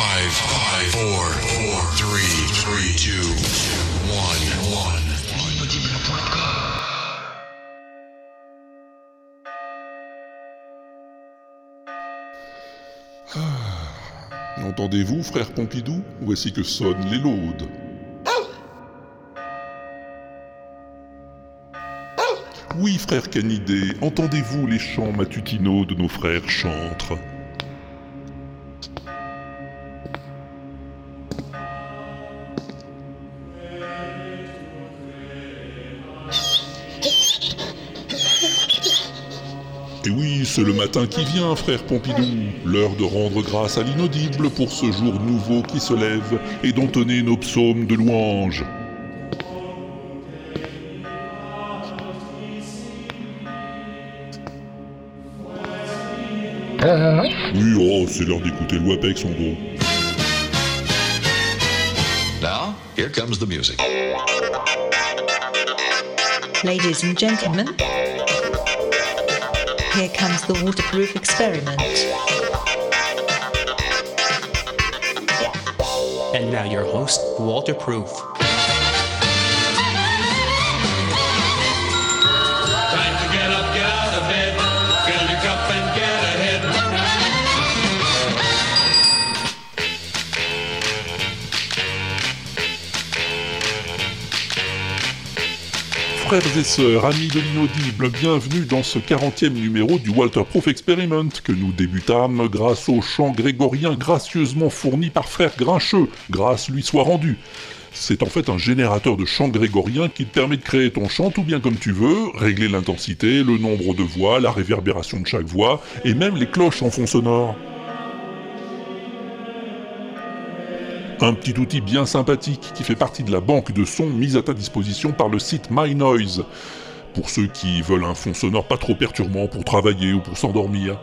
Five, five, four, four, three, three, two, one, one. Entendez-vous, frère Pompidou? Voici que sonnent les laudes. Oui, frère Canidé, entendez-vous les chants matutinaux de nos frères chantres? Le matin qui vient, frère Pompidou, l'heure de rendre grâce à l'inaudible pour ce jour nouveau qui se lève et d'entonner nos psaumes de louange. Oui, oh, c'est l'heure d'écouter le WAPEX en gros. Now, here comes the music. Ladies and gentlemen, here comes the waterproof experiment. And now your host, Walter Frères et sœurs, amis de l'inaudible, bienvenue dans ce 40e numéro du Walter Proof Experiment que nous débutâmes grâce au chant grégorien gracieusement fourni par frère Grincheux, grâce lui soit rendue. C'est en fait un générateur de chant grégorien qui te permet de créer ton chant tout bien comme tu veux, régler l'intensité, le nombre de voix, la réverbération de chaque voix, et même les cloches en fond sonore. Un petit outil bien sympathique qui fait partie de la banque de sons mise à ta disposition par le site MyNoise. Pour ceux qui veulent un fond sonore pas trop perturbant pour travailler ou pour s'endormir.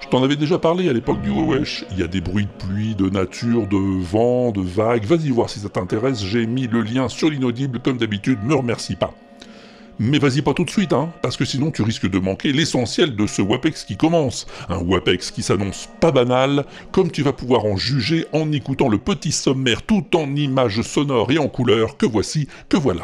Je t'en avais déjà parlé à l'époque du Wesh. Il y a des bruits de pluie, de nature, de vent, de vagues. Vas-y voir si ça t'intéresse. J'ai mis le lien sur l'inaudible comme d'habitude. Me remercie pas. Mais vas-y pas tout de suite, hein, parce que sinon tu risques de manquer l'essentiel de ce WAPEX qui commence. Un WAPEX qui s'annonce pas banal, comme tu vas pouvoir en juger en écoutant le petit sommaire tout en images sonores et en couleurs que voici, que voilà.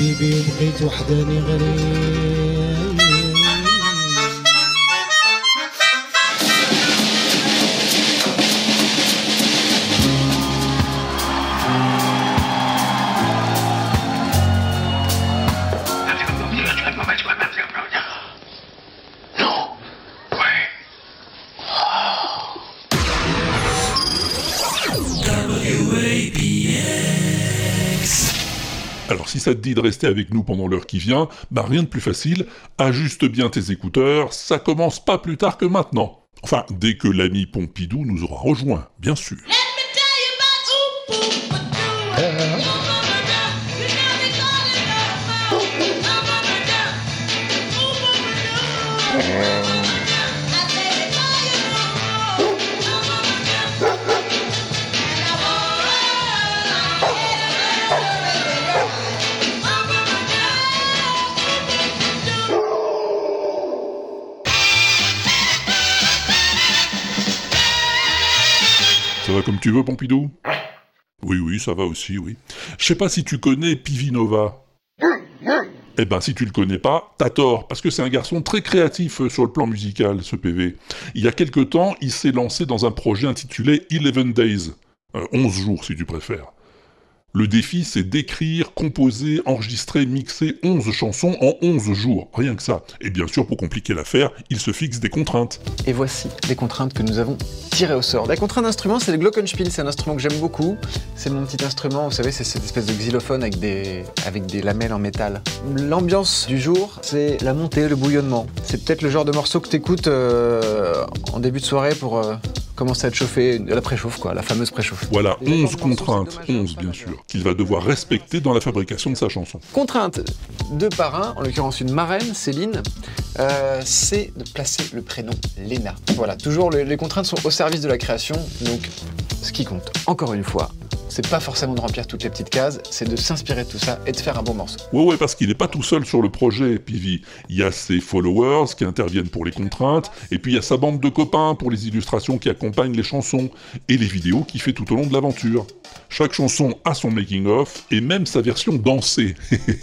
حبيبي وبغيت وحداني غريب. Alors si ça te dit de rester avec nous pendant l'heure qui vient, bah rien de plus facile, ajuste bien tes écouteurs, ça commence pas plus tard que maintenant. Enfin, dès que l'ami Pompidou nous aura rejoint, bien sûr. Ça va comme tu veux, Pompidou Oui, oui, ça va aussi, oui. Je sais pas si tu connais Pivinova. Eh ben, si tu le connais pas, t'as tort, parce que c'est un garçon très créatif euh, sur le plan musical, ce PV. Il y a quelque temps, il s'est lancé dans un projet intitulé Eleven Days. Euh, 11 jours, si tu préfères. Le défi, c'est d'écrire, composer, enregistrer, mixer 11 chansons en 11 jours, rien que ça. Et bien sûr, pour compliquer l'affaire, il se fixe des contraintes. Et voici les contraintes que nous avons tirées au sort. La contrainte d'instrument, c'est le Glockenspiel, c'est un instrument que j'aime beaucoup. C'est mon petit instrument, vous savez, c'est cette espèce de xylophone avec des, avec des lamelles en métal. L'ambiance du jour, c'est la montée, le bouillonnement. C'est peut-être le genre de morceau que t'écoutes euh, en début de soirée pour euh, commencer à te chauffer, la préchauffe quoi, la fameuse préchauffe. Voilà, Les 11 accords de morceaux, contraintes, c'est dommage, 11 bien sûr, qu'il va devoir respecter dans la fabrication de sa chanson. Contrainte de parrain, en l'occurrence une marraine, Céline, euh, c'est de placer le prénom Léna. Voilà, toujours les, les contraintes sont au service de la création, donc ce qui compte, encore une fois, c'est pas forcément de remplir toutes les petites cases, c'est de s'inspirer de tout ça et de faire un bon morceau. Ouais, ouais, parce qu'il n'est pas tout seul sur le projet, Pivi. Il y a ses followers qui interviennent pour les contraintes, et puis il y a sa bande de copains pour les illustrations qui accompagnent les chansons, et les vidéos qu'il fait tout au long de l'aventure. Chaque chanson a son making-of, et même sa version dansée.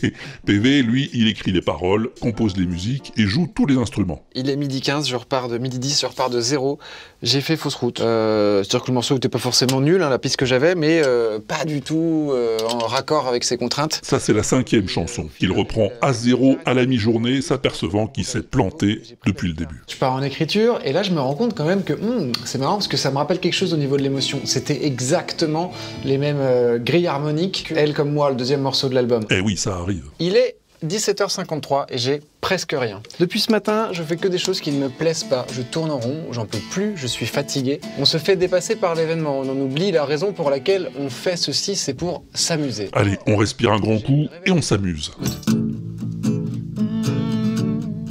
PV, lui, il écrit les paroles, compose les musiques, et joue tous les instruments. Il est midi 15, je repars de midi 10, je repars de zéro. J'ai fait fausse route. Euh, C'est-à-dire que le morceau n'était pas forcément nul, hein, la piste que j'avais, mais euh, pas du tout euh, en raccord avec ses contraintes. Ça, c'est la cinquième chanson, qu'il reprend à zéro à la mi-journée, s'apercevant qu'il s'est planté depuis le début. Je pars en écriture et là je me rends compte quand même que hmm, c'est marrant parce que ça me rappelle quelque chose au niveau de l'émotion. C'était exactement les mêmes euh, grilles harmoniques que Elle comme moi, le deuxième morceau de l'album. Eh oui, ça arrive. Il est 17h53 et j'ai presque rien. Depuis ce matin, je fais que des choses qui ne me plaisent pas. Je tourne en rond, j'en peux plus, je suis fatigué. On se fait dépasser par l'événement, on en oublie la raison pour laquelle on fait ceci, c'est pour s'amuser. Allez, on respire un grand coup et on s'amuse.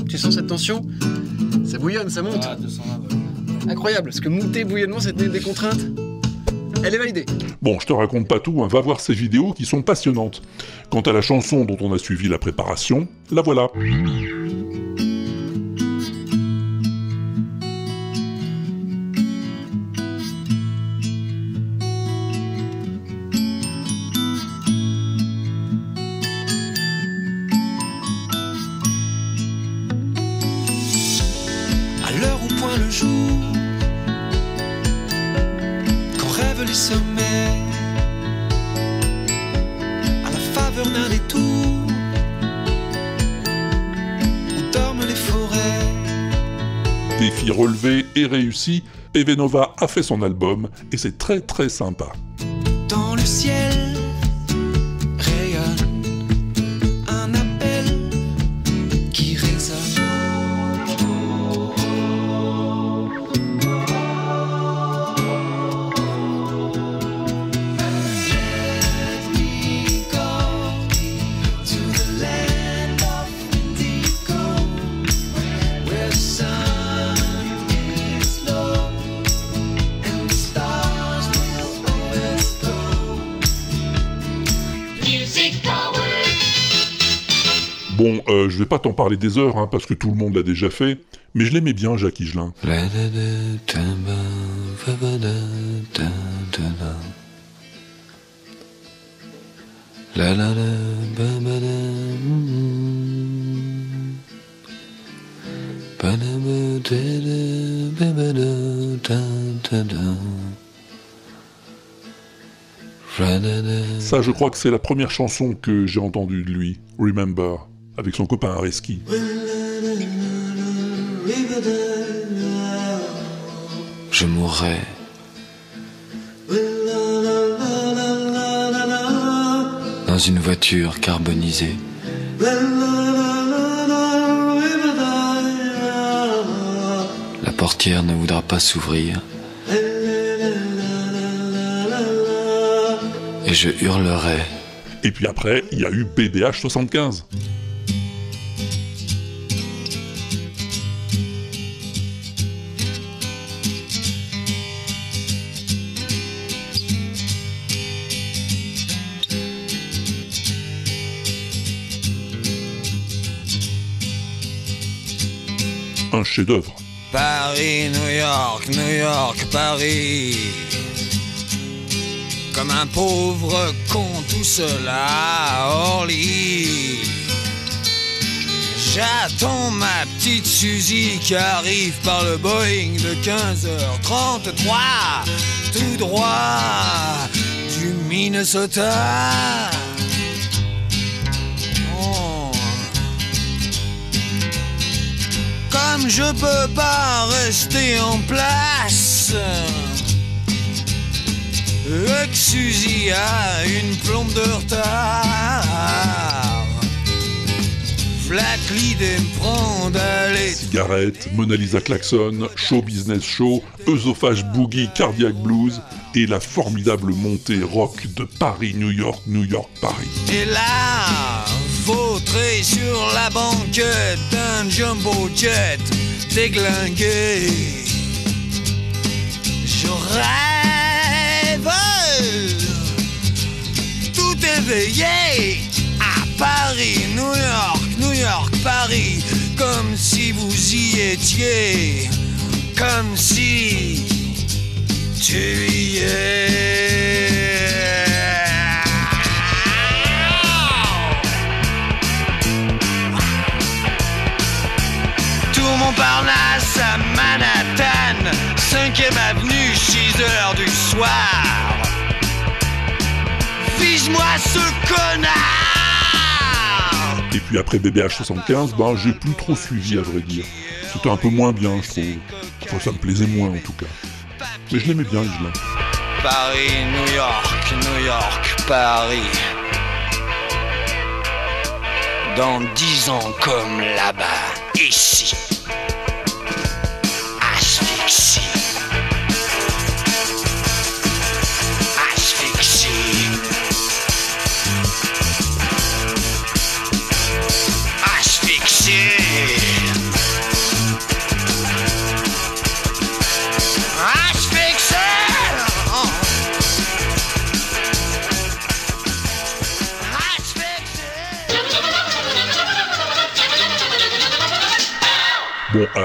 Tu sens cette tension? Ça bouillonne, ça monte. Incroyable, parce que monter bouillonnement, c'était des contraintes. Elle est validée. Bon, je te raconte pas tout, hein, va voir ces vidéos qui sont passionnantes. Quant à la chanson dont on a suivi la préparation, la voilà. Réussi, PV a fait son album et c'est très très sympa. Vais pas t'en parler des heures, hein, parce que tout le monde l'a déjà fait, mais je l'aimais bien, Jacques Higelin. Ça, je crois que c'est la première chanson que j'ai entendue de lui, Remember, avec son copain Areski. Je mourrai. Dans une voiture carbonisée. La portière ne voudra pas s'ouvrir. Et je hurlerai. Et puis après, il y a eu BBH 75. Paris, New York, New York, Paris. Comme un pauvre con tout à Orly. J'attends ma petite Suzy qui arrive par le Boeing de 15h33, tout droit du Minnesota. Comme je peux pas rester en place. Suzy a une plombe de retard. Flac l'idée me prend d'aller Cigarette, Mona Lisa Klaxon, Show Business Show, Œsophage Boogie Cardiac Blues et la formidable montée rock de Paris, New York, New York, Paris. Et là, vautré sur la banquette d'un jumbo jet déglingué. Je rêve tout éveillé à Paris, New York, New York, Paris, comme si vous y étiez, comme si tu y es. Montparnasse à Manhattan, 5ème avenue, 6 heures du soir. Vise-moi ce connard! Et puis après BBH75, ben j'ai plus trop suivi à vrai dire. C'était un peu moins bien, je trouve. Enfin, ça me plaisait moins en tout cas. Mais je l'aimais bien, Isla. Paris, New York, New York, Paris. Dans dix ans comme là-bas, ici.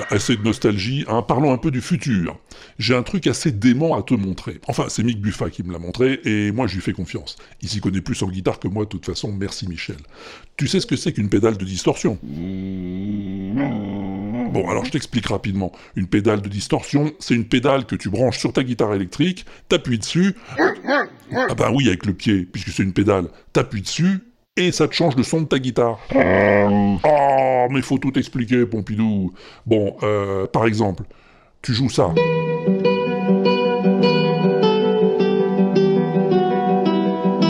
Assez de nostalgie, hein, parlons un peu du futur. J'ai un truc assez dément à te montrer. Enfin, c'est Mick Buffa qui me l'a montré, et moi je lui fais confiance. Il s'y connaît plus en guitare que moi, de toute façon, merci Michel. Tu sais ce que c'est qu'une pédale de distorsion? Bon, alors je t'explique rapidement. Une pédale de distorsion, c'est une pédale que tu branches sur ta guitare électrique, t'appuies dessus... Ah bah oui, avec le pied, puisque c'est une pédale. T'appuies dessus, et ça te change le son de ta guitare. Oh, mais faut tout expliquer, Pompidou. Bon, euh, par exemple, tu joues ça.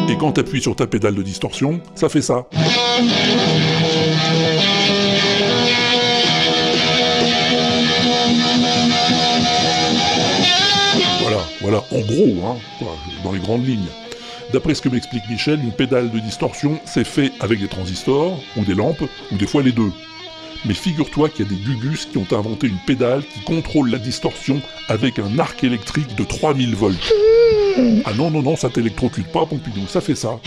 Et quand t'appuies sur ta pédale de distorsion, ça fait ça. Voilà, voilà, en gros, hein, dans les grandes lignes. D'après ce que m'explique Michel, une pédale de distorsion, c'est fait avec des transistors, ou des lampes, ou des fois les deux. Mais figure-toi qu'il y a des gugus qui ont inventé une pédale qui contrôle la distorsion avec un arc électrique de 3000 volts. Ah non, non, non, ça t'électrocute pas, Pompidou, ça fait ça.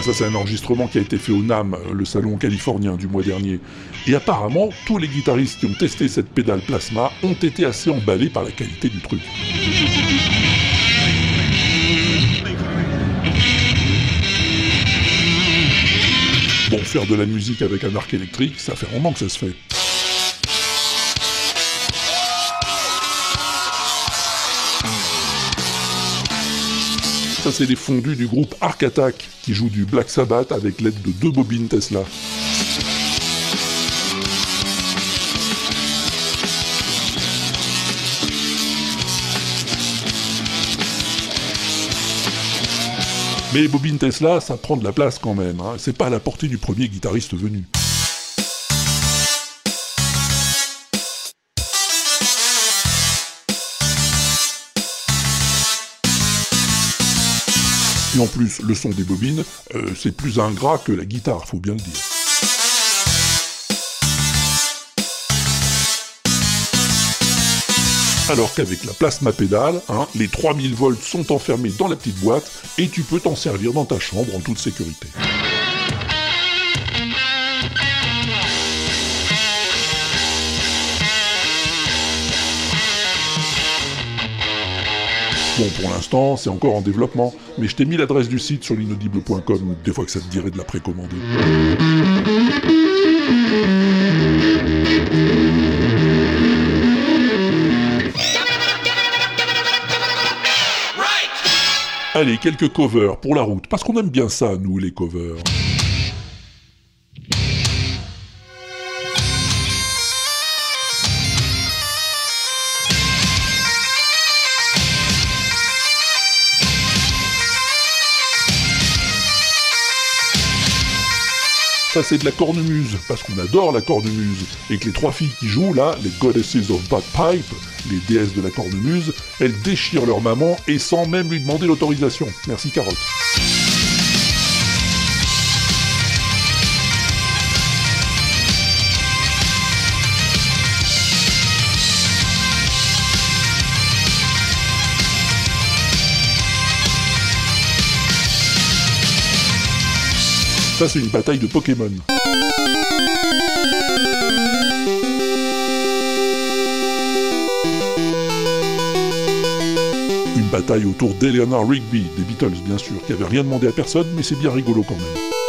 Voilà, ça c'est un enregistrement qui a été fait au NAM, le salon californien du mois dernier. Et apparemment, tous les guitaristes qui ont testé cette pédale plasma ont été assez emballés par la qualité du truc. Bon, faire de la musique avec un arc électrique, ça fait un moment que ça se fait. C'est les fondus du groupe Arc Attack qui jouent du Black Sabbath avec l'aide de deux bobines Tesla. Mais bobines Tesla, ça prend de la place quand même. Hein. C'est pas à la portée du premier guitariste venu. Et en plus, le son des bobines, euh, c'est plus ingrat que la guitare, faut bien le dire. Alors qu'avec la plasma pédale, hein, les 3000 volts sont enfermés dans la petite boîte et tu peux t'en servir dans ta chambre en toute sécurité. Bon, pour l'instant, c'est encore en développement, mais je t'ai mis l'adresse du site sur l'inaudible.com, des fois que ça te dirait de la précommander. Allez, quelques covers pour la route, parce qu'on aime bien ça, nous, les covers. C'est de la cornemuse, parce qu'on adore la cornemuse, et que les trois filles qui jouent là, les Goddesses of Bagpipe, les déesses de la cornemuse, elles déchirent leur maman et sans même lui demander l'autorisation. Merci Carotte. Ça, c'est une bataille de Pokémon. Une bataille autour d'Eleanor Rigby, des Beatles bien sûr, qui avait rien demandé à personne, mais c'est bien rigolo quand même.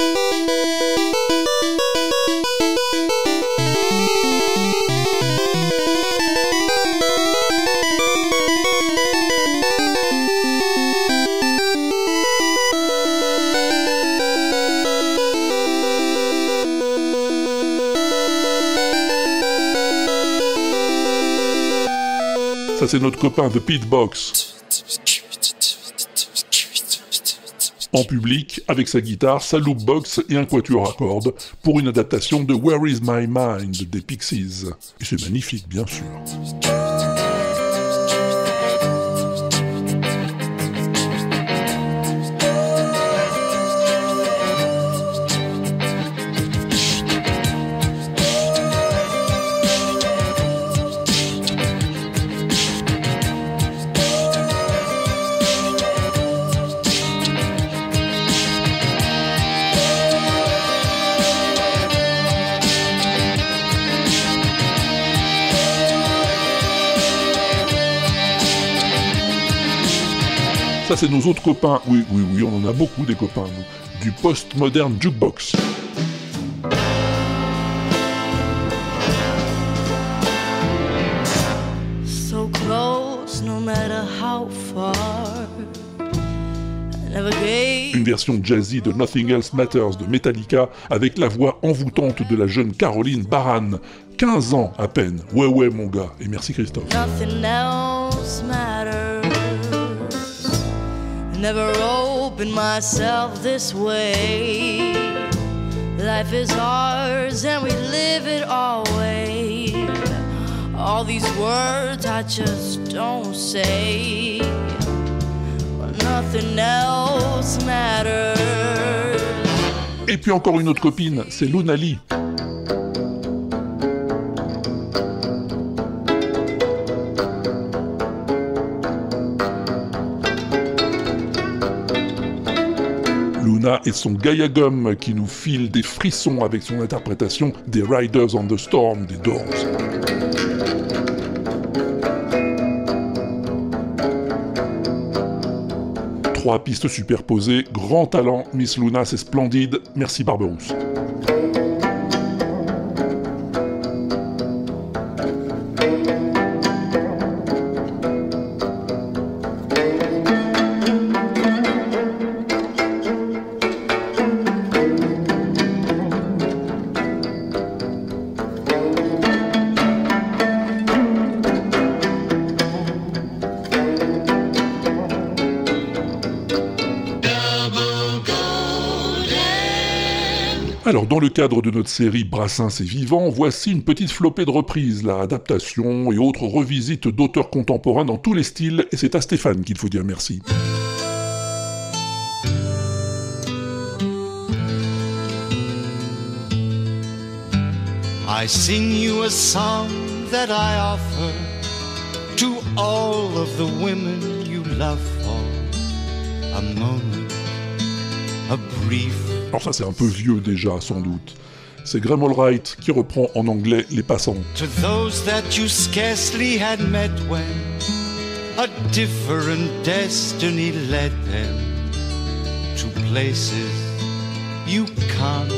Ça, c'est notre copain The Pitbox. En public, avec sa guitare, sa loopbox et un quatuor à cordes, pour une adaptation de Where is My Mind des Pixies. Et c'est magnifique, bien sûr. Ça, c'est nos autres copains. Oui, oui, oui, on en a beaucoup des copains, nous. Du post-modern jukebox. So close, no matter how far. I never gave Une version jazzy de Nothing Else Matters de Metallica avec la voix envoûtante de la jeune Caroline Baran. 15 ans à peine. Ouais, ouais, mon gars. Et merci Christophe. nothing else matters. Never opened myself this way. Life is ours and we live it always. All these words I just don't say. Well, nothing else matters. Et puis encore une autre copine, c'est Luna Et son Gaia Gum qui nous file des frissons avec son interprétation des Riders on the Storm des Doors. Trois pistes superposées, grand talent, Miss Luna, c'est splendide, merci Barberousse. Le cadre de notre série Brassens et Vivant, voici une petite flopée de reprises, la adaptation et autres revisites d'auteurs contemporains dans tous les styles, et c'est à Stéphane qu'il faut dire merci. I sing you a song that I offer to all of the women you love for moment, a brief. Alors ça c'est un peu vieux déjà, sans doute. C'est Graham Allwright qui reprend en anglais Les Passants. To those that you scarcely had met when a different destiny led them to places you can't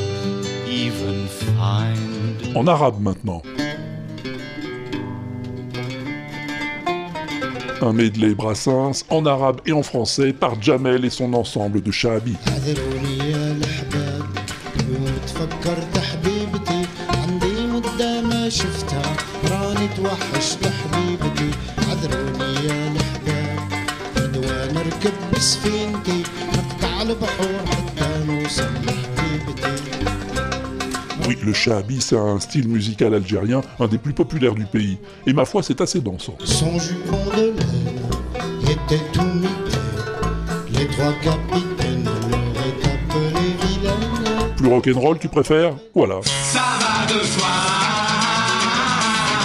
even find. En arabe maintenant. Un medley Brassens en arabe et en français par Jamel et son ensemble de Shahabi. اعذروني يا الأحباب يوم تفكرت حبيبتي عندي مدة ما شفتها راني توحشت حبيبتي اعذروني يا الأحباب غدوة نركب بسفينتي نقطع البحور حتى نوصل لحبيبتي Oui, le Shahabi, c'est un style musical algérien, un des plus populaires du pays. Et ma foi, c'est assez dansant. Son jupon de laine était tout mité Les trois capitaines rock'n'roll, tu préfères Voilà. Ça va de soi.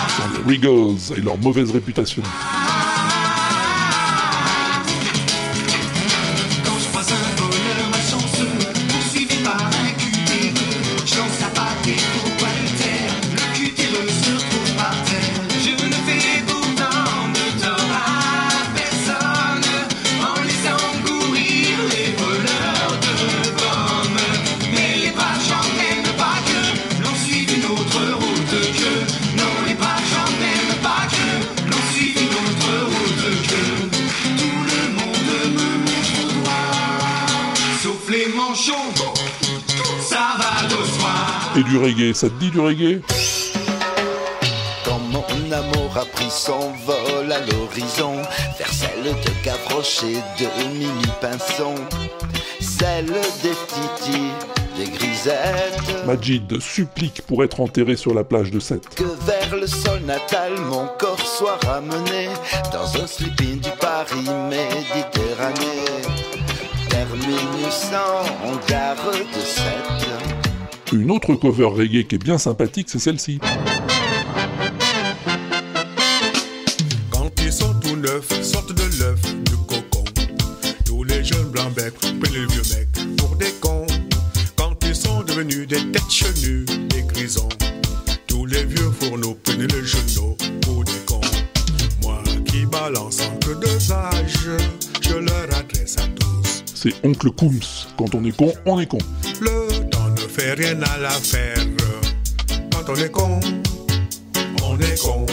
Ce sont les Regals et leur mauvaise réputation. Du reggae, ça te dit du reggae? Quand mon amour a pris son vol à l'horizon, vers celle de Gavroche et de Mimi Pinson, celle des Titi, des Grisettes, Majid supplique pour être enterré sur la plage de Sète. que vers le sol natal mon corps soit ramené dans un sleeping du Paris Méditerranée. Terminus en gare de Sète. Une autre cover reggae qui est bien sympathique, c'est celle-ci. Quand ils sont tout neufs, sortent de l'œuf, du cocon. Tous les jeunes blancs becs prennent les vieux mecs pour des cons. Quand ils sont devenus des têtes chenues, des grisons. Tous les vieux fourneaux prenaient les genoux pour des cons. Moi qui balance entre deux âges, je leur adresse à tous. C'est Oncle Coombs. Quand on est con, on est con. Le fait rien à l'affaire. Quand on est con, on est con.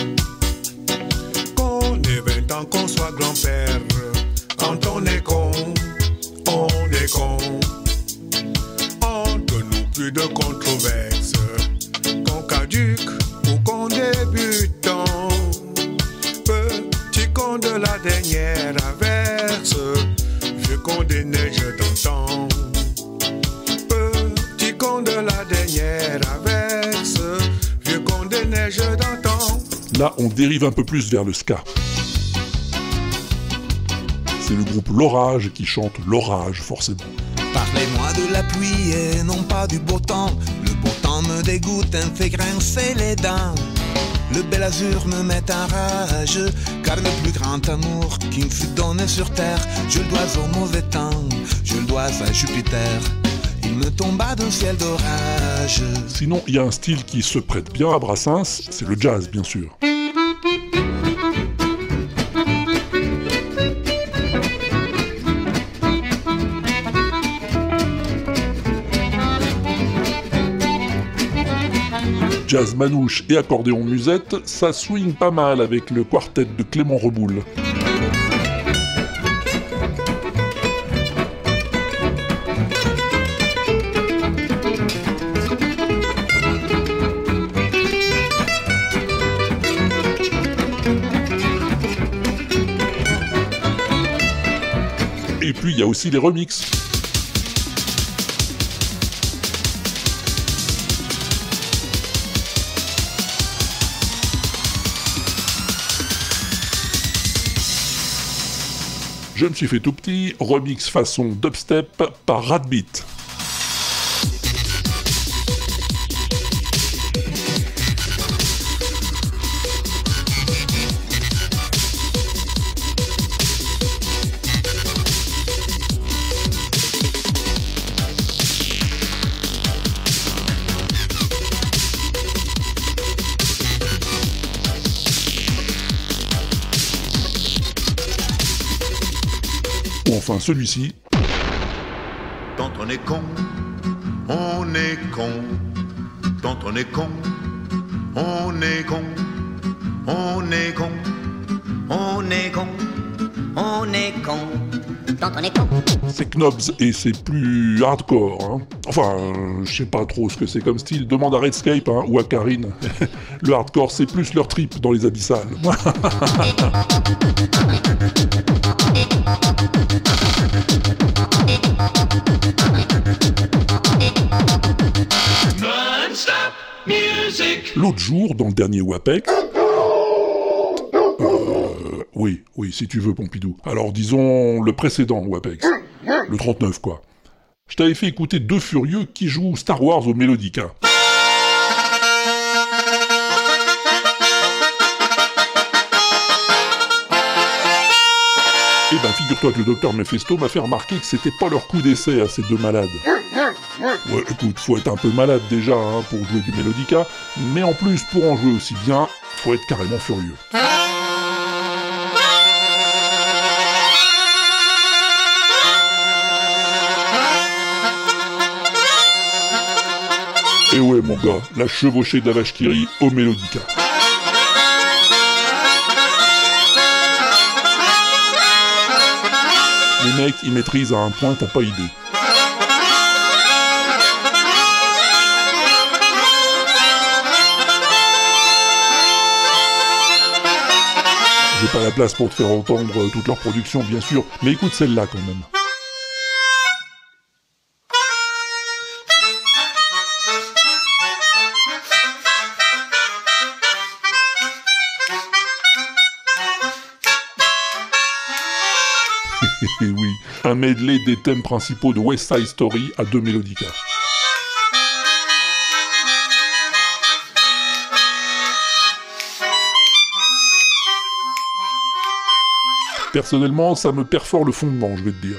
Qu'on ait 20 ans, qu'on soit grand-père. Quand on est con, on est con. Entre nous, plus de controverses. Qu'on caduque ou qu'on débutant. Petit con de la dernière averse. Vieux con des neiges d'antan. De la dernière averse. Vieux con des neiges d'antan. Là, on dérive un peu plus vers le ska. C'est le groupe L'Orage qui chante L'Orage, forcément. Parlez-moi de la pluie et non pas du beau temps. Le beau temps me dégoûte et me fait grincer les dents. Le bel azur me met en rage, car le plus grand amour qui me fut donné sur terre, je le dois au mauvais temps, je le dois à Jupiter. Tomba ciel d'orage. Sinon, il y a un style qui se prête bien à Brassens, c'est le jazz, bien sûr. Jazz manouche et accordéon musette, ça swing pas mal avec le quartet de Clément Reboul. Il y a aussi les remixes. Je me suis fait tout petit, remix façon dubstep par Radbeat. Celui-ci, Quand on est con, on est con. Quand on est con, on est con. On est con, on est con, on est con. Quand on est con. c'est Knobs et c'est plus hardcore. hein. Enfin, euh, je sais pas trop ce que c'est comme style. Demande à Redscape hein, ou à Karine. Le hardcore, c'est plus leur trip dans les abyssales. L'autre jour, dans le dernier WAPEX. Euh, oui, oui, si tu veux, Pompidou. Alors disons le précédent WAPEX. Le 39, quoi. Je t'avais fait écouter deux furieux qui jouent Star Wars au Mélodica. Eh ben, figure-toi que le docteur Mephisto m'a fait remarquer que c'était pas leur coup d'essai à ces deux malades. Ouais, écoute, faut être un peu malade déjà hein, pour jouer du Mélodica, mais en plus, pour en jouer aussi bien, faut être carrément furieux. Et ouais mon gars, la chevauchée de la vache qui au Mélodica. Les mecs, ils maîtrisent à un point, t'as pas idée. J'ai pas la place pour te faire entendre toute leur production, bien sûr, mais écoute celle-là quand même. Medley des thèmes principaux de West Side Story à deux mélodicas. Personnellement, ça me perfore le fondement, je vais te dire.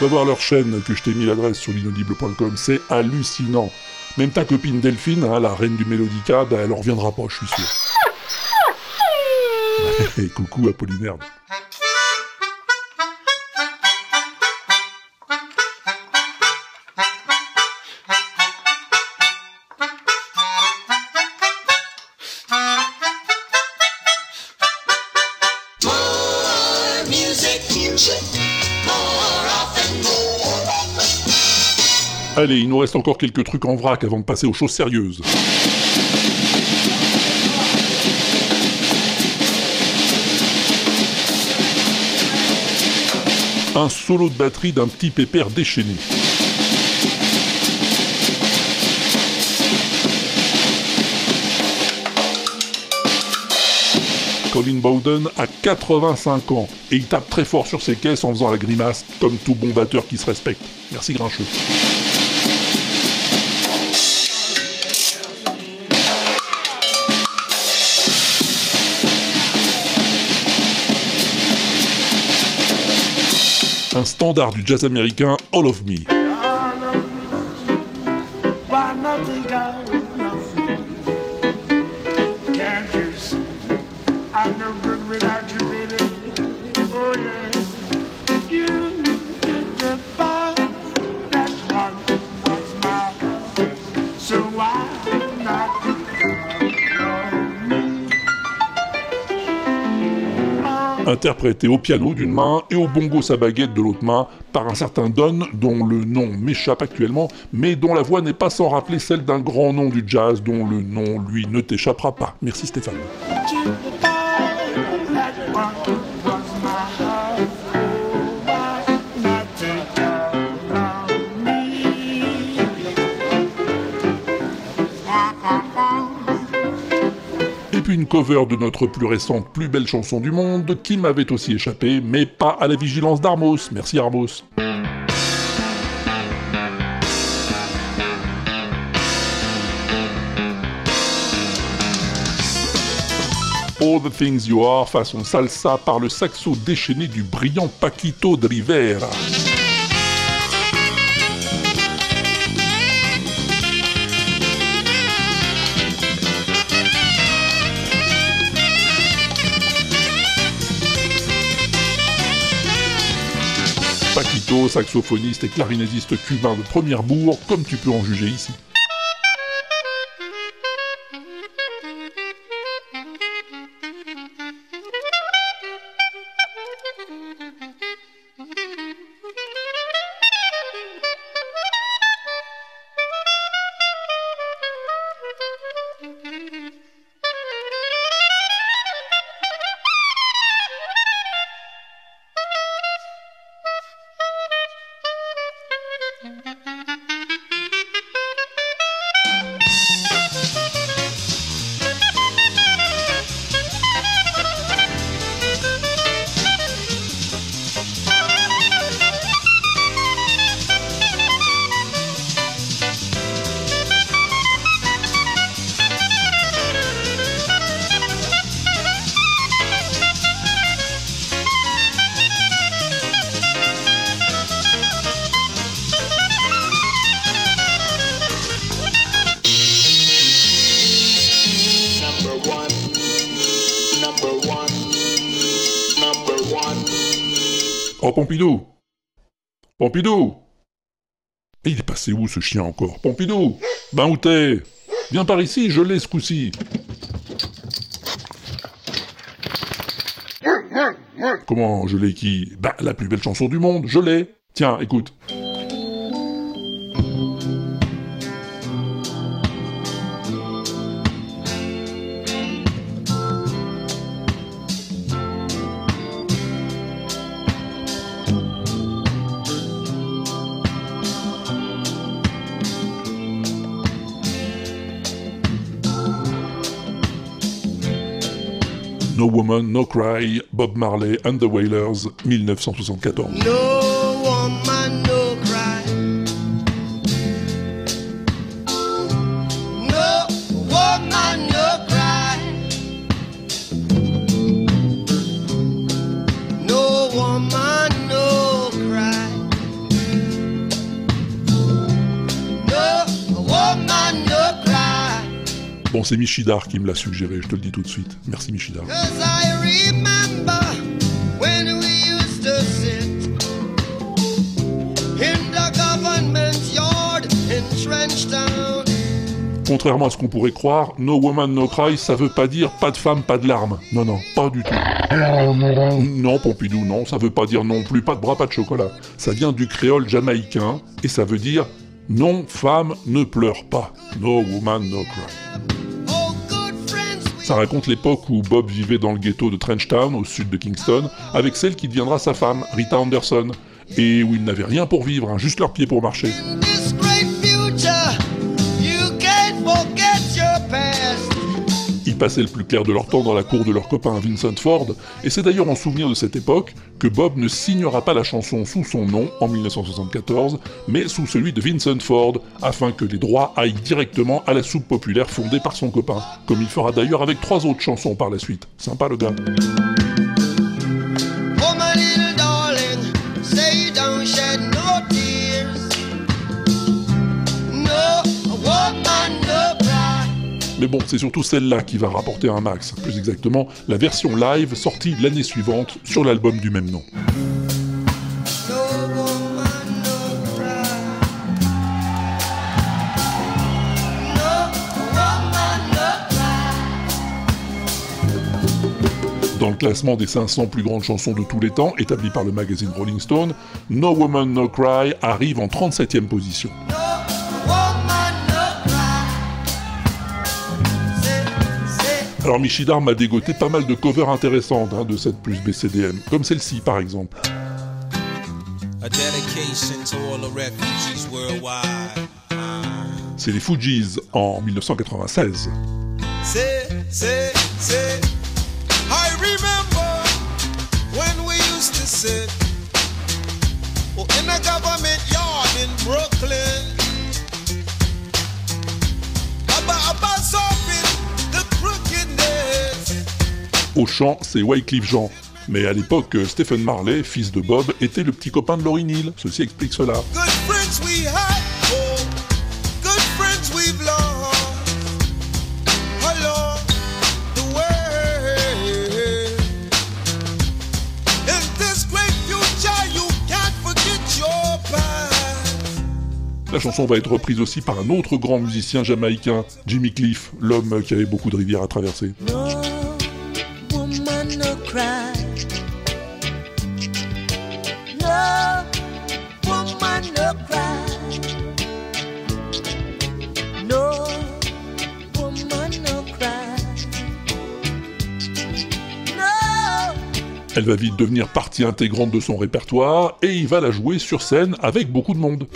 Va voir leur chaîne que je t'ai mis l'adresse sur l'inaudible.com, c'est hallucinant. Même ta copine Delphine, hein, la reine du Mélodica, bah, elle en reviendra pas, je suis sûr. Coucou Apollinaire. Allez, il nous reste encore quelques trucs en vrac avant de passer aux choses sérieuses. Un solo de batterie d'un petit pépère déchaîné. Colin Bowden a 85 ans et il tape très fort sur ses caisses en faisant la grimace, comme tout bon batteur qui se respecte. Merci Grincheux. Standard du jazz américain, All of Me. Interprété au piano d'une main et au bongo sa baguette de l'autre main par un certain Don dont le nom m'échappe actuellement, mais dont la voix n'est pas sans rappeler celle d'un grand nom du jazz dont le nom lui ne t'échappera pas. Merci Stéphane. Une cover de notre plus récente, plus belle chanson du monde, qui m'avait aussi échappé, mais pas à la vigilance d'Armos. Merci Armos. All the Things You Are façon salsa par le saxo déchaîné du brillant Paquito de Rivera. Saxophoniste et clarinettiste cubain de première bourre, comme tu peux en juger ici. Mm-hmm. Pompidou. Pompidou. Et il est passé où ce chien encore? Pompidou Ben où t'es? Viens par ici, je l'ai ce coup-ci. Comment je l'ai qui? Ben, la plus belle chanson du monde, je l'ai. Tiens, écoute. No Cry, Bob Marley and the Wailers, 1974. No Bon, c'est Michidar qui me l'a suggéré, je te le dis tout de suite. Merci Michidar. Contrairement à ce qu'on pourrait croire, No Woman No Cry, ça veut pas dire pas de femme, pas de larmes. Non, non, pas du tout. Non, Pompidou, non, ça veut pas dire non plus pas de bras, pas de chocolat. Ça vient du créole jamaïcain et ça veut dire non, femme, ne pleure pas. No Woman No Cry. Ça raconte l'époque où Bob vivait dans le ghetto de Trenchtown, au sud de Kingston, avec celle qui deviendra sa femme, Rita Anderson, et où ils n'avaient rien pour vivre, hein, juste leurs pieds pour marcher. Passaient le plus clair de leur temps dans la cour de leur copain Vincent Ford, et c'est d'ailleurs en souvenir de cette époque que Bob ne signera pas la chanson sous son nom en 1974, mais sous celui de Vincent Ford, afin que les droits aillent directement à la soupe populaire fondée par son copain, comme il fera d'ailleurs avec trois autres chansons par la suite. Sympa le gars. Mais bon, c'est surtout celle-là qui va rapporter un max, plus exactement la version live sortie l'année suivante sur l'album du même nom. Dans le classement des 500 plus grandes chansons de tous les temps, établi par le magazine Rolling Stone, No Woman No Cry arrive en 37e position. Alors Michidar m'a dégoté pas mal de covers intéressantes hein, de cette plus BCDM, comme celle-ci par exemple. C'est les Fugees en 1996. Say, say, say. I remember when we used to sit oh, in a government yard in Brooklyn. About, about Au chant, c'est Wycliffe Jean. Mais à l'époque, Stephen Marley, fils de Bob, était le petit copain de Laurie Neal. Ceci explique cela. Oh. La chanson va être reprise aussi par un autre grand musicien jamaïcain, Jimmy Cliff, l'homme qui avait beaucoup de rivières à traverser. Elle va vite devenir partie intégrante de son répertoire et il va la jouer sur scène avec beaucoup de monde.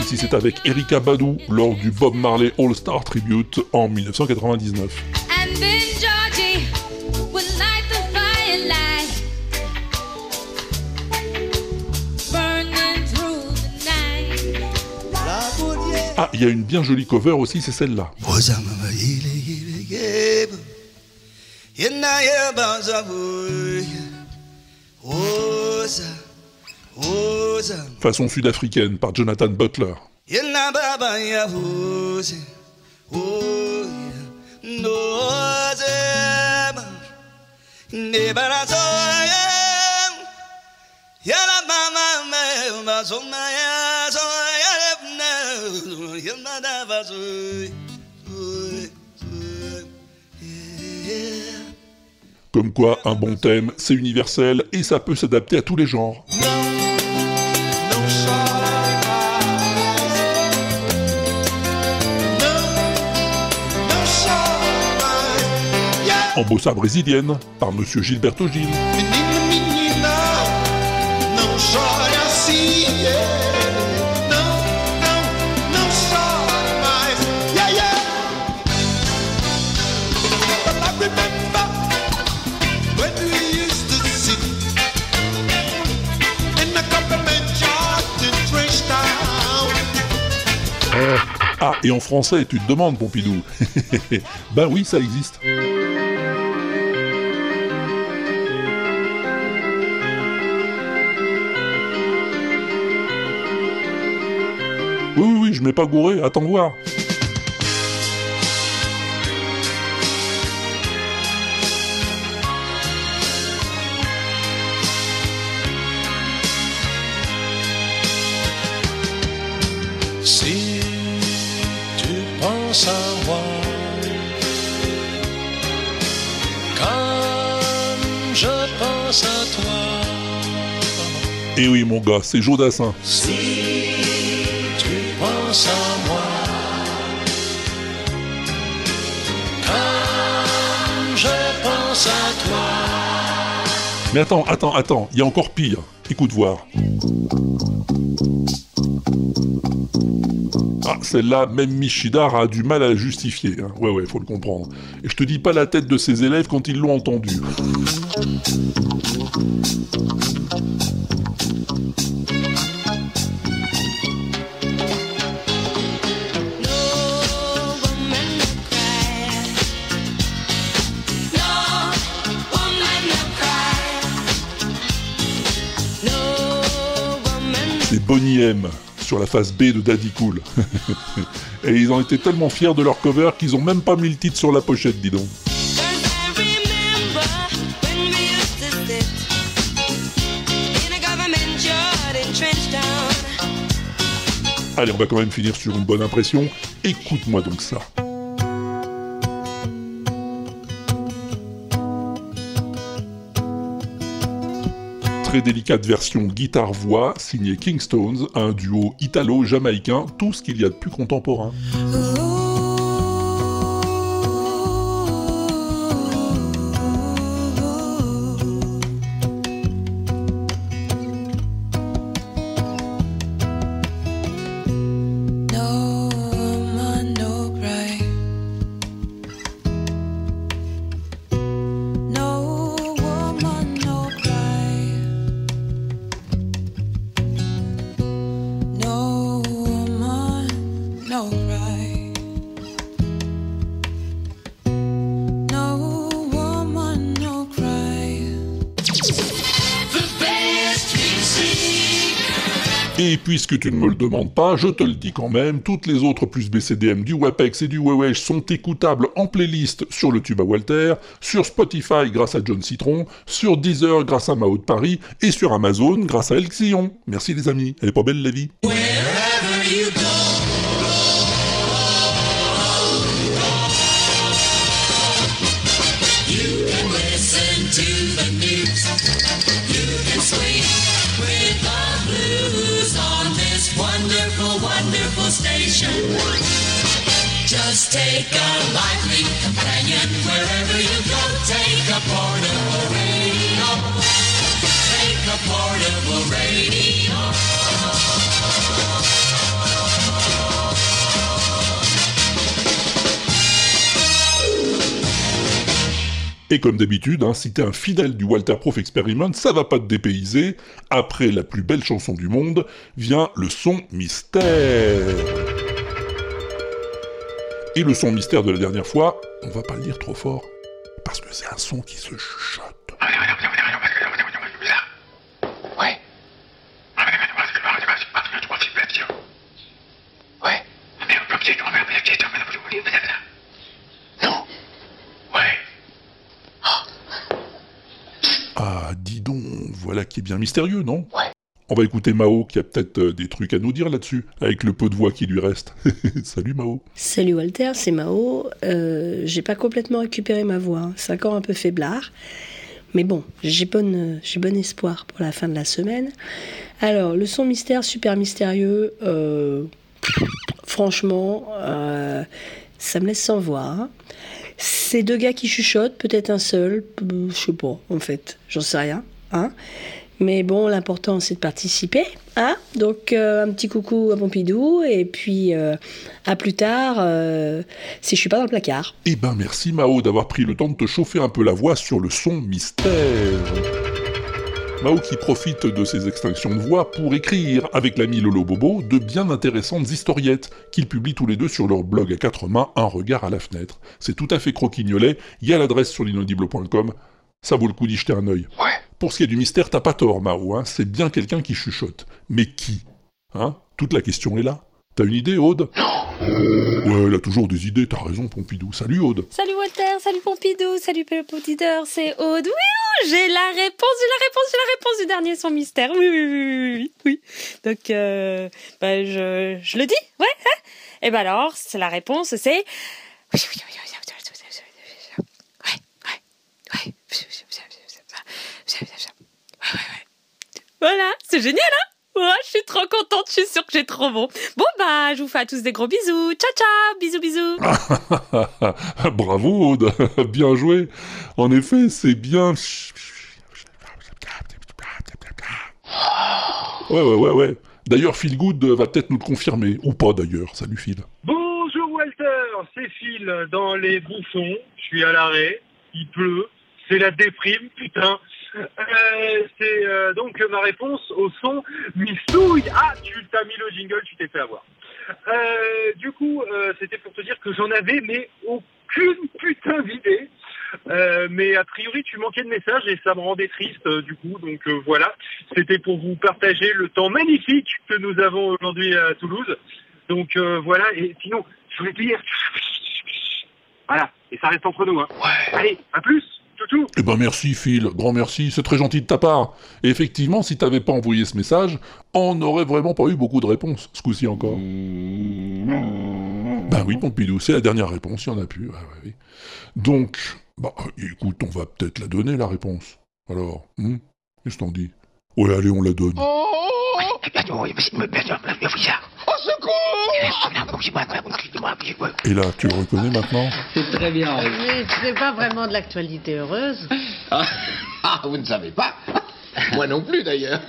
Ici c'est avec Erika Badu lors du Bob Marley All Star Tribute en 1999. Ah, il y a une bien jolie cover aussi, c'est celle-là. Façon sud-africaine par Jonathan Butler. Comme quoi, un bon thème, c'est universel et ça peut s'adapter à tous les genres. En bossa brésilienne, par Monsieur Gilberto Gil. Et en français, tu te demandes, Pompidou Ben oui, ça existe. Oui, oui, oui, je m'ai pas gouré, attends voir. Et Eh oui, mon gars, c'est Jodassin. si tu penses à moi, comme je pense à toi. Mais attends, attends, attends, il y a encore pire. Écoute voir. Ah, celle-là, même Michidar a du mal à la justifier. hein. Ouais, ouais, faut le comprendre. Et je te dis pas la tête de ses élèves quand ils l'ont entendu. C'est Bonnie M sur la face B de Daddy Cool. Et ils ont été tellement fiers de leur cover qu'ils ont même pas mis le titre sur la pochette, dis donc. Allez, on va quand même finir sur une bonne impression. Écoute-moi donc ça. Très délicate version guitare-voix signée Kingstones, un duo italo-jamaïcain, tout ce qu'il y a de plus contemporain. Puisque tu ne me le demandes pas, je te le dis quand même, toutes les autres plus BCDM du WAPEX et du Wewesh sont écoutables en playlist sur le tube à Walter, sur Spotify grâce à John Citron, sur Deezer grâce à Mao de Paris, et sur Amazon grâce à El Xion. Merci les amis, elle est pas belle la vie Wherever you go. Et comme d'habitude, hein, si t'es un fidèle du Walter Proof Experiment, ça va pas te dépayser. Après la plus belle chanson du monde, vient le son mystère. Et le son mystère de la dernière fois, on va pas le dire trop fort, parce que c'est un son qui se chuchote. Ah, dis donc, voilà qui est bien mystérieux, non? On va écouter Mao qui a peut-être euh, des trucs à nous dire là-dessus, avec le peu de voix qui lui reste. Salut Mao. Salut Walter, c'est Mao. Euh, j'ai pas complètement récupéré ma voix, hein. c'est encore un peu faiblard. Mais bon, j'ai bonne, euh, j'ai bon espoir pour la fin de la semaine. Alors, le son mystère super mystérieux, euh, franchement, euh, ça me laisse sans voix. C'est deux gars qui chuchotent, peut-être un seul, je sais pas, en fait, j'en sais rien. Hein mais bon, l'important c'est de participer. Hein Donc euh, un petit coucou à Pompidou et puis euh, à plus tard euh, si je suis pas dans le placard. Eh ben merci Mao d'avoir pris le temps de te chauffer un peu la voix sur le son mystère. Mao qui profite de ses extinctions de voix pour écrire avec l'ami Lolo Bobo de bien intéressantes historiettes qu'ils publient tous les deux sur leur blog à quatre mains Un regard à la fenêtre. C'est tout à fait croquignolet, il y a l'adresse sur l'inaudible.com, ça vaut le coup d'y jeter un œil. Pour ce qui est du mystère, t'as pas tort Mao, hein, c'est bien quelqu'un qui chuchote. Mais qui? Hein? Toute la question est là. T'as une idée Aude? Ouais, elle a toujours des idées, t'as raison Pompidou. Salut Aude Salut Walter, salut Pompidou, salut Pélope Auditeur, c'est Aude. Oui, oh, j'ai la réponse, j'ai la réponse, j'ai la réponse du dernier son mystère. Oui, oui, oui, oui, oui. Donc, euh, bah, je, je le dis, ouais. Hein Et ben alors, c'est la réponse, c'est. Oui, oui, oui, oui. Voilà, c'est génial, hein Ouais, je suis trop contente, je suis sûre que j'ai trop bon. Bon, bah, je vous fais à tous des gros bisous. Ciao, ciao, bisous, bisous. Bravo Aude, bien joué. En effet, c'est bien. Ouais, ouais, ouais, ouais. D'ailleurs, Phil Good va peut-être nous le confirmer, ou pas d'ailleurs. Salut Phil. Bonjour Walter, c'est Phil dans les bouffons. Je suis à l'arrêt, il pleut, c'est la déprime, putain. Euh, c'est euh, donc ma réponse au son Missouille. Ah, tu t'as mis le jingle, tu t'es fait avoir. Euh, du coup, c'était pour te dire que j'en avais mais aucune putain d'idée. Mais a priori, tu manquais de messages et ça me rendait triste du coup. Donc voilà, c'était pour vous partager le temps magnifique que nous avons aujourd'hui à Toulouse. Donc voilà, et sinon, je voulais te dire, voilà, et ça reste entre nous. Hein. Allez, à plus, toutou. Eh ben merci Phil, grand merci, c'est très gentil de ta part. Et effectivement, si t'avais pas envoyé ce message, on n'aurait vraiment pas eu beaucoup de réponses, ce coup-ci encore. Ben oui, Pompidou, c'est la dernière réponse, il y en a plus. ouais, ouais, oui. Donc, bah écoute, on va peut-être la donner la réponse. Alors, hmm qu'est-ce que t'en dis? Ouais, allez, on la donne. Et là, tu le reconnais maintenant C'est très bien. Mais ce n'est pas vraiment de l'actualité heureuse. Ah, vous ne savez pas Moi non plus d'ailleurs.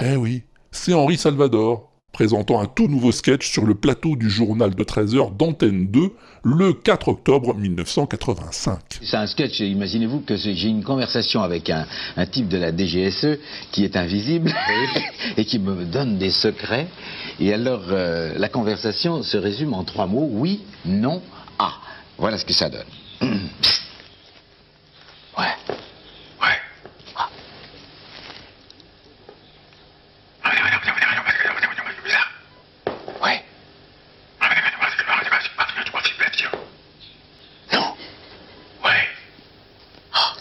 Eh oui, c'est Henri Salvador, présentant un tout nouveau sketch sur le plateau du journal de 13h d'Antenne 2, le 4 octobre 1985. C'est un sketch, imaginez-vous que j'ai une conversation avec un, un type de la DGSE qui est invisible et qui me donne des secrets. Et alors, euh, la conversation se résume en trois mots, oui, non, ah. Voilà ce que ça donne. Ouais. Ouais. Ah. Ouais.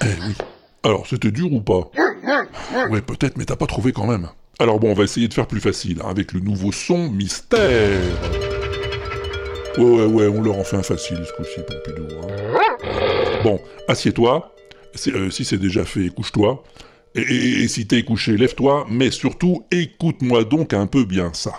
Eh oui. Alors, c'était dur ou pas Ouais, peut-être, mais t'as pas trouvé quand même. Alors bon, on va essayer de faire plus facile, hein, avec le nouveau son mystère. Ouais, ouais, ouais, on leur en fait un facile ce coup-ci, Pompidou. hein. Bon, assieds-toi. Euh, si c'est déjà fait, couche-toi. Et, et- et si t'es couché, lève-toi. Mais surtout, écoute-moi donc un peu bien ça.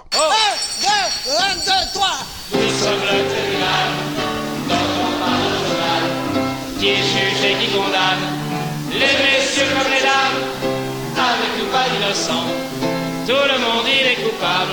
Tout le monde il est coupable.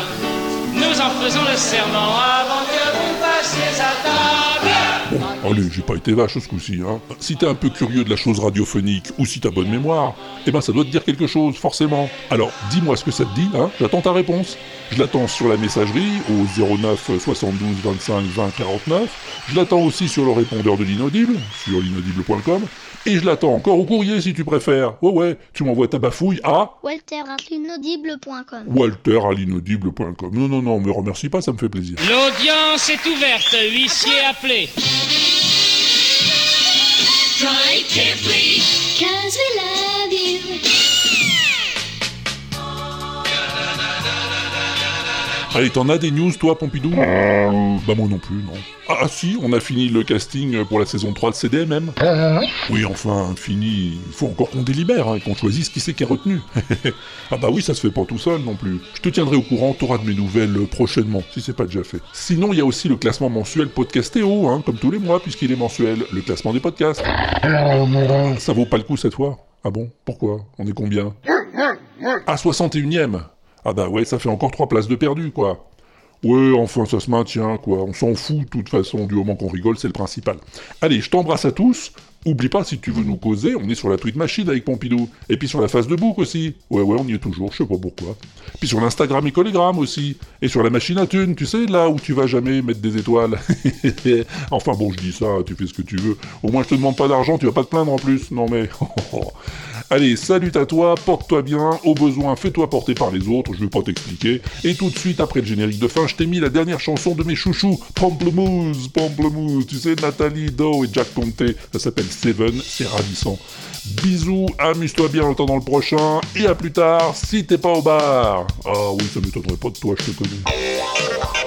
Nous en faisons le serment avant que vous passiez à table. Bon, allez, j'ai pas été vache ce coup-ci, hein. Si t'es un peu curieux de la chose radiophonique, ou si t'as bonne mémoire, eh ben ça doit te dire quelque chose, forcément. Alors, dis-moi ce que ça te dit, hein, j'attends ta réponse. Je l'attends sur la messagerie, au 09 72 25 20 49, je l'attends aussi sur le répondeur de l'inaudible, sur l'inaudible.com, et je l'attends encore au courrier si tu préfères. Ouais, ouais, tu m'envoies ta bafouille à walter.l'inaudible.com walter à l'inaudible.com. Non, non, non, me remercie pas, ça me fait plaisir. L'audience est ouverte, huissier appelé. Try carefully. Cause we love Allez, t'en as des news, toi, Pompidou Bah, moi non plus, non. Ah, si, on a fini le casting pour la saison 3 de CDMM. Oui, enfin, fini. Il faut encore qu'on délibère, hein, et qu'on choisisse qui c'est qui est retenu. ah, bah oui, ça se fait pas tout seul non plus. Je te tiendrai au courant, t'auras de mes nouvelles euh, prochainement, si c'est pas déjà fait. Sinon, il y a aussi le classement mensuel Podcastéo, hein, comme tous les mois, puisqu'il est mensuel. Le classement des podcasts. Ça vaut pas le coup cette fois Ah bon? Pourquoi? On est combien? Ah, 61ème Ah bah ouais, ça fait encore 3 places de perdu, quoi. Ouais, enfin, ça se maintient, quoi. On s'en fout, de toute façon, du moment qu'on rigole, c'est le principal. Allez, je t'embrasse à tous. Oublie pas, si tu veux nous causer, on est sur la tweet machine avec Pompidou. Et puis sur la face de bouc aussi. Ouais, ouais, on y est toujours, je sais pas pourquoi. Puis sur l'Instagram et Collegram aussi. Et sur la machine à thunes, tu sais, là où tu vas jamais mettre des étoiles. enfin bon, je dis ça, tu fais ce que tu veux. Au moins, je te demande pas d'argent, tu vas pas te plaindre en plus. Non mais... Allez, salut à toi, porte-toi bien, au besoin, fais-toi porter par les autres, je vais pas t'expliquer. Et tout de suite, après le générique de fin, je t'ai mis la dernière chanson de mes chouchous, Pamplemousse, Pamplemousse, tu sais, Nathalie Doe et Jack Conte, ça s'appelle Seven, c'est ravissant. Bisous, amuse-toi bien en attendant le prochain, et à plus tard, si t'es pas au bar. Ah oui, ça m'étonnerait pas de toi, je te connais.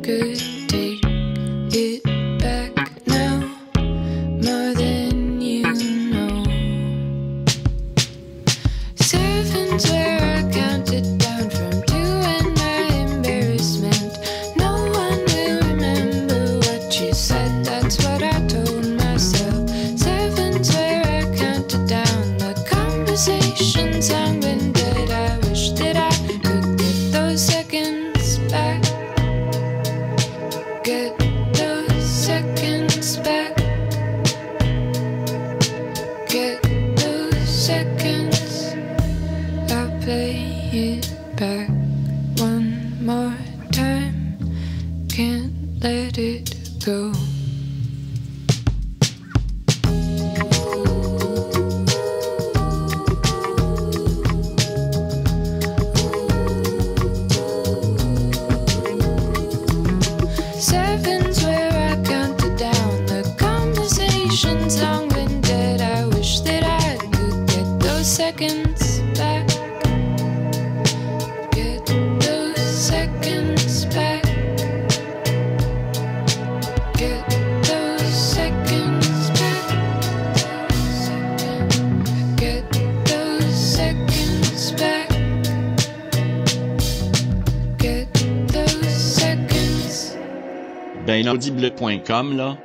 I could Inaudible.com, là,